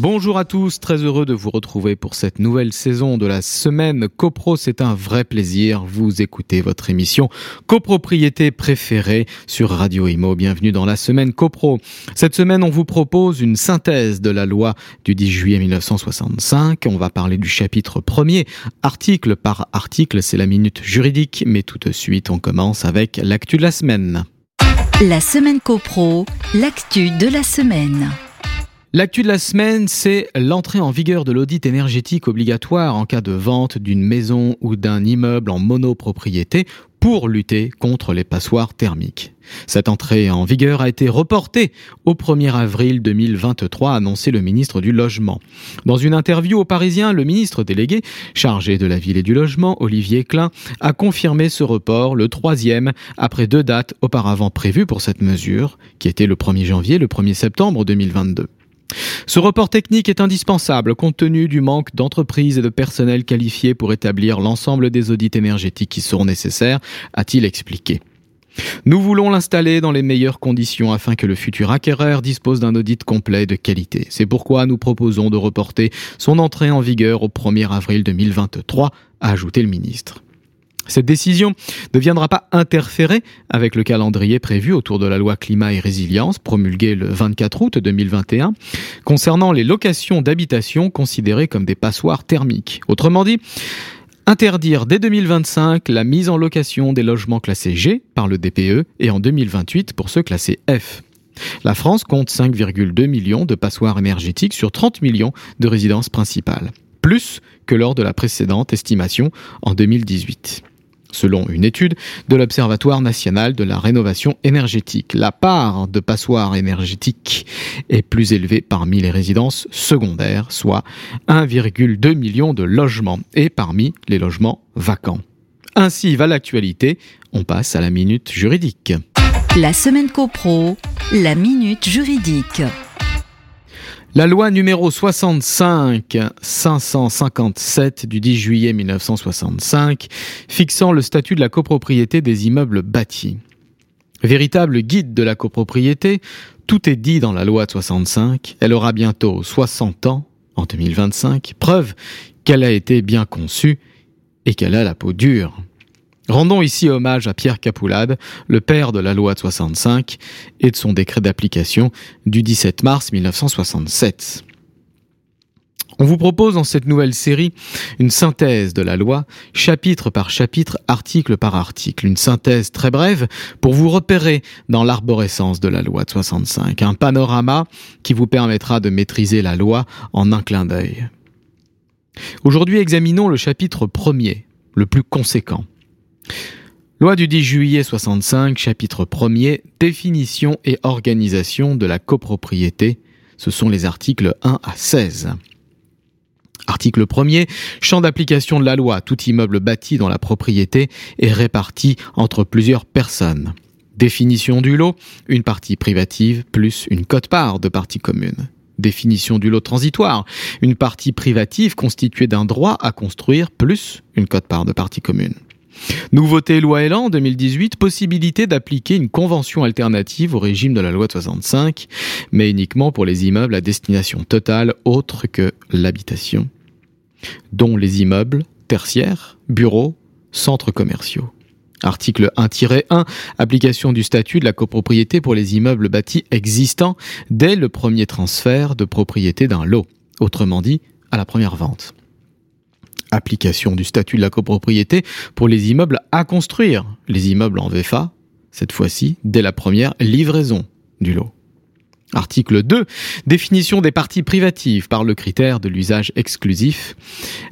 Bonjour à tous, très heureux de vous retrouver pour cette nouvelle saison de la semaine CoPro. C'est un vrai plaisir. Vous écoutez votre émission copropriété préférée sur Radio Imo. Bienvenue dans la semaine CoPro. Cette semaine, on vous propose une synthèse de la loi du 10 juillet 1965. On va parler du chapitre premier, article par article. C'est la minute juridique, mais tout de suite, on commence avec l'actu de la semaine. La semaine CoPro, l'actu de la semaine. L'actu de la semaine, c'est l'entrée en vigueur de l'audit énergétique obligatoire en cas de vente d'une maison ou d'un immeuble en monopropriété pour lutter contre les passoires thermiques. Cette entrée en vigueur a été reportée au 1er avril 2023, a annoncé le ministre du Logement. Dans une interview au Parisien, le ministre délégué chargé de la ville et du logement, Olivier Klein, a confirmé ce report, le troisième, après deux dates auparavant prévues pour cette mesure, qui était le 1er janvier et le 1er septembre 2022. Ce report technique est indispensable compte tenu du manque d'entreprises et de personnel qualifiés pour établir l'ensemble des audits énergétiques qui seront nécessaires, a-t-il expliqué. Nous voulons l'installer dans les meilleures conditions afin que le futur acquéreur dispose d'un audit complet de qualité. C'est pourquoi nous proposons de reporter son entrée en vigueur au 1er avril 2023, a ajouté le ministre. Cette décision ne viendra pas interférer avec le calendrier prévu autour de la loi climat et résilience promulguée le 24 août 2021 concernant les locations d'habitation considérées comme des passoires thermiques. Autrement dit, interdire dès 2025 la mise en location des logements classés G par le DPE et en 2028 pour ceux classés F. La France compte 5,2 millions de passoires énergétiques sur 30 millions de résidences principales, plus que lors de la précédente estimation en 2018 selon une étude de l'Observatoire national de la rénovation énergétique. La part de passoires énergétiques est plus élevée parmi les résidences secondaires, soit 1,2 million de logements, et parmi les logements vacants. Ainsi va l'actualité, on passe à la minute juridique. La semaine copro, la minute juridique. La loi numéro 65 557 du 10 juillet 1965 fixant le statut de la copropriété des immeubles bâtis. Véritable guide de la copropriété, tout est dit dans la loi de 65, elle aura bientôt 60 ans en 2025, preuve qu'elle a été bien conçue et qu'elle a la peau dure. Rendons ici hommage à Pierre Capoulade, le père de la loi de 65 et de son décret d'application du 17 mars 1967. On vous propose dans cette nouvelle série une synthèse de la loi, chapitre par chapitre, article par article, une synthèse très brève pour vous repérer dans l'arborescence de la loi de 65, un panorama qui vous permettra de maîtriser la loi en un clin d'œil. Aujourd'hui, examinons le chapitre premier, le plus conséquent. Loi du 10 juillet 65, chapitre 1er, définition et organisation de la copropriété. Ce sont les articles 1 à 16. Article 1er, champ d'application de la loi. Tout immeuble bâti dans la propriété est réparti entre plusieurs personnes. Définition du lot, une partie privative plus une cote-part de partie commune. Définition du lot transitoire, une partie privative constituée d'un droit à construire plus une cote-part de partie commune. Nouveauté loi Elan 2018, possibilité d'appliquer une convention alternative au régime de la loi de 65, mais uniquement pour les immeubles à destination totale autre que l'habitation, dont les immeubles tertiaires, bureaux, centres commerciaux. Article 1-1, application du statut de la copropriété pour les immeubles bâtis existants dès le premier transfert de propriété d'un lot, autrement dit à la première vente application du statut de la copropriété pour les immeubles à construire, les immeubles en VFA, cette fois-ci dès la première livraison du lot. Article 2. Définition des parties privatives par le critère de l'usage exclusif.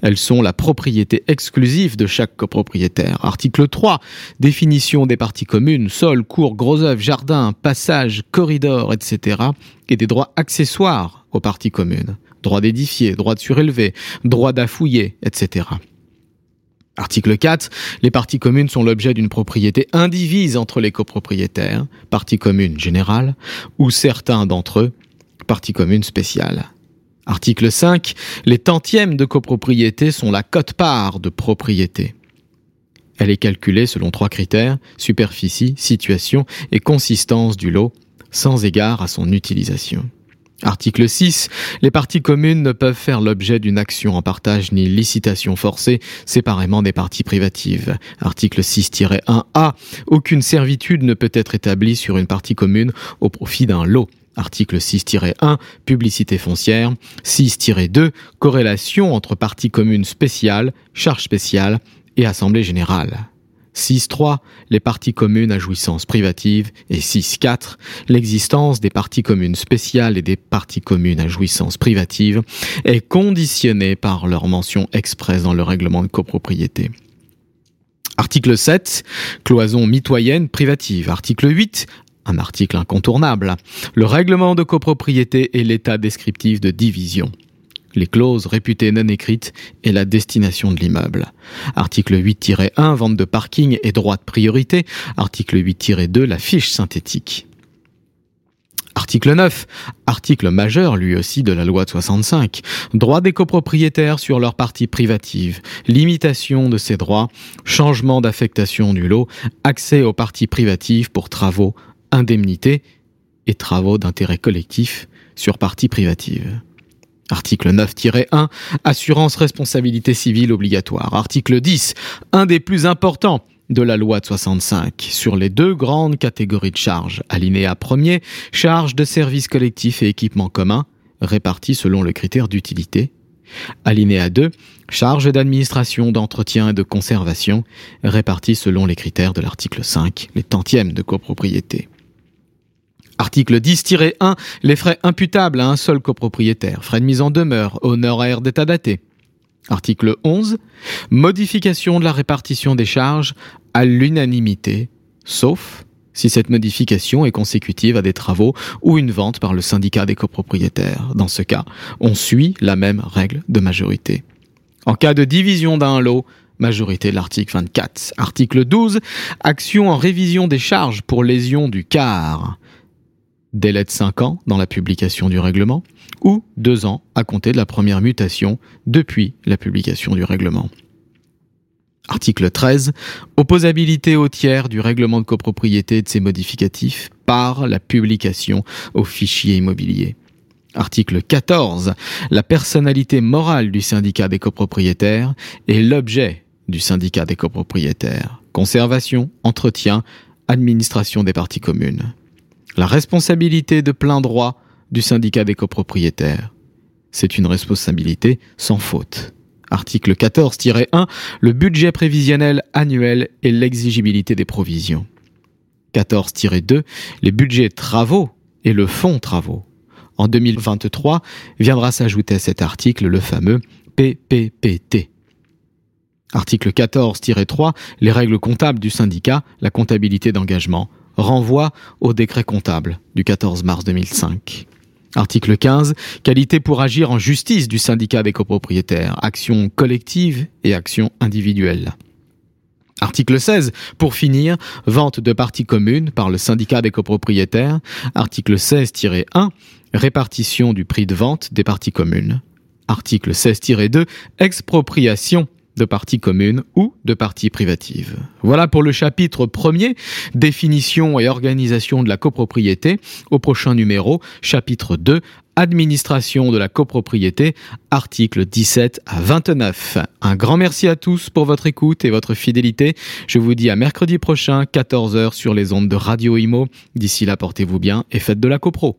Elles sont la propriété exclusive de chaque copropriétaire. Article 3. Définition des parties communes, sol, cours, gros œuvre, jardin, passage, corridor, etc. et des droits accessoires aux parties communes droit d'édifier, droit de surélever, droit d'affouiller, etc. Article 4. Les parties communes sont l'objet d'une propriété indivise entre les copropriétaires, parties communes générales, ou certains d'entre eux, parties communes spéciales. Article 5. Les tantièmes de copropriété sont la cote-part de propriété. Elle est calculée selon trois critères, superficie, situation et consistance du lot, sans égard à son utilisation. Article 6. Les parties communes ne peuvent faire l'objet d'une action en partage ni licitation forcée séparément des parties privatives. Article 6-1a. Aucune servitude ne peut être établie sur une partie commune au profit d'un lot. Article 6-1, publicité foncière. 6-2, corrélation entre parties communes spéciales, charges spéciales et assemblée générale. 6.3, les parties communes à jouissance privative, et 6.4, l'existence des parties communes spéciales et des parties communes à jouissance privative est conditionnée par leur mention expresse dans le règlement de copropriété. Article 7, cloison mitoyenne privative. Article 8, un article incontournable. Le règlement de copropriété et l'état descriptif de division les clauses réputées non écrites et la destination de l'immeuble. Article 8-1, vente de parking et droit de priorité. Article 8-2, la fiche synthétique. Article 9, article majeur lui aussi de la loi de 65, droit des copropriétaires sur leur partie privative, limitation de ces droits, changement d'affectation du lot, accès aux parties privatives pour travaux, indemnités et travaux d'intérêt collectif sur partie privative. Article 9-1, assurance responsabilité civile obligatoire. Article 10, un des plus importants de la loi de 65 sur les deux grandes catégories de charges. Alinéa 1er, charges de services collectifs et équipements communs, répartis selon le critère d'utilité. Alinéa 2, charges d'administration, d'entretien et de conservation, répartis selon les critères de l'article 5, les tantièmes de copropriété. Article 10-1, les frais imputables à un seul copropriétaire, frais de mise en demeure, honoraires d'état daté. Article 11, modification de la répartition des charges à l'unanimité, sauf si cette modification est consécutive à des travaux ou une vente par le syndicat des copropriétaires. Dans ce cas, on suit la même règle de majorité. En cas de division d'un lot, majorité de l'article 24. Article 12, action en révision des charges pour lésion du quart délai de 5 ans dans la publication du règlement, ou 2 ans à compter de la première mutation depuis la publication du règlement. Article 13. Opposabilité au tiers du règlement de copropriété et de ses modificatifs par la publication au fichier immobilier. Article 14. La personnalité morale du syndicat des copropriétaires est l'objet du syndicat des copropriétaires. Conservation, entretien, administration des parties communes la responsabilité de plein droit du syndicat des copropriétaires. C'est une responsabilité sans faute. Article 14-1, le budget prévisionnel annuel et l'exigibilité des provisions. 14-2, les budgets travaux et le fonds travaux. En 2023, viendra s'ajouter à cet article le fameux PPPT. Article 14-3, les règles comptables du syndicat, la comptabilité d'engagement, renvoie au décret comptable du 14 mars 2005. Article 15. Qualité pour agir en justice du syndicat des copropriétaires. Action collective et action individuelle. Article 16. Pour finir, vente de parties communes par le syndicat des copropriétaires. Article 16-1. Répartition du prix de vente des parties communes. Article 16-2. Expropriation de parties communes ou de parties privatives. Voilà pour le chapitre premier, définition et organisation de la copropriété. Au prochain numéro, chapitre 2, administration de la copropriété, articles 17 à 29. Un grand merci à tous pour votre écoute et votre fidélité. Je vous dis à mercredi prochain, 14h sur les ondes de Radio Imo. D'ici là, portez-vous bien et faites de la copro.